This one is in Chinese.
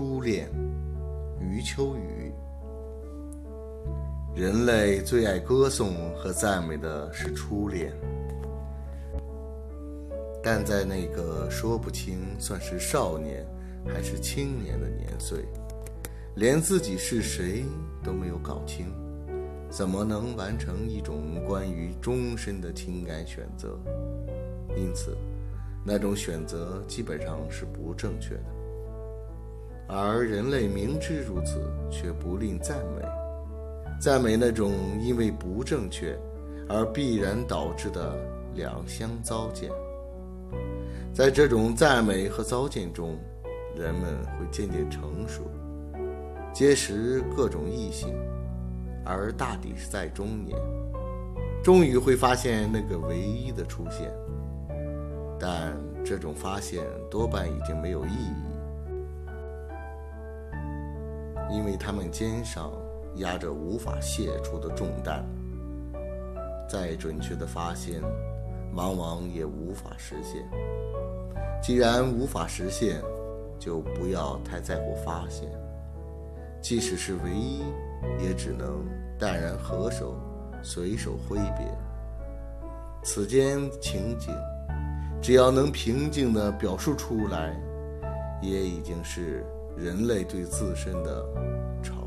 初恋，余秋雨。人类最爱歌颂和赞美的是初恋，但在那个说不清算是少年还是青年的年岁，连自己是谁都没有搞清，怎么能完成一种关于终身的情感选择？因此，那种选择基本上是不正确的。而人类明知如此，却不吝赞美，赞美那种因为不正确而必然导致的两相糟践。在这种赞美和糟践中，人们会渐渐成熟，结识各种异性，而大抵是在中年，终于会发现那个唯一的出现。但这种发现多半已经没有意义。因为他们肩上压着无法卸除的重担，再准确的发现，往往也无法实现。既然无法实现，就不要太在乎发现。即使是唯一，也只能淡然合手，随手挥别。此间情景，只要能平静地表述出来，也已经是。人类对自身的嘲。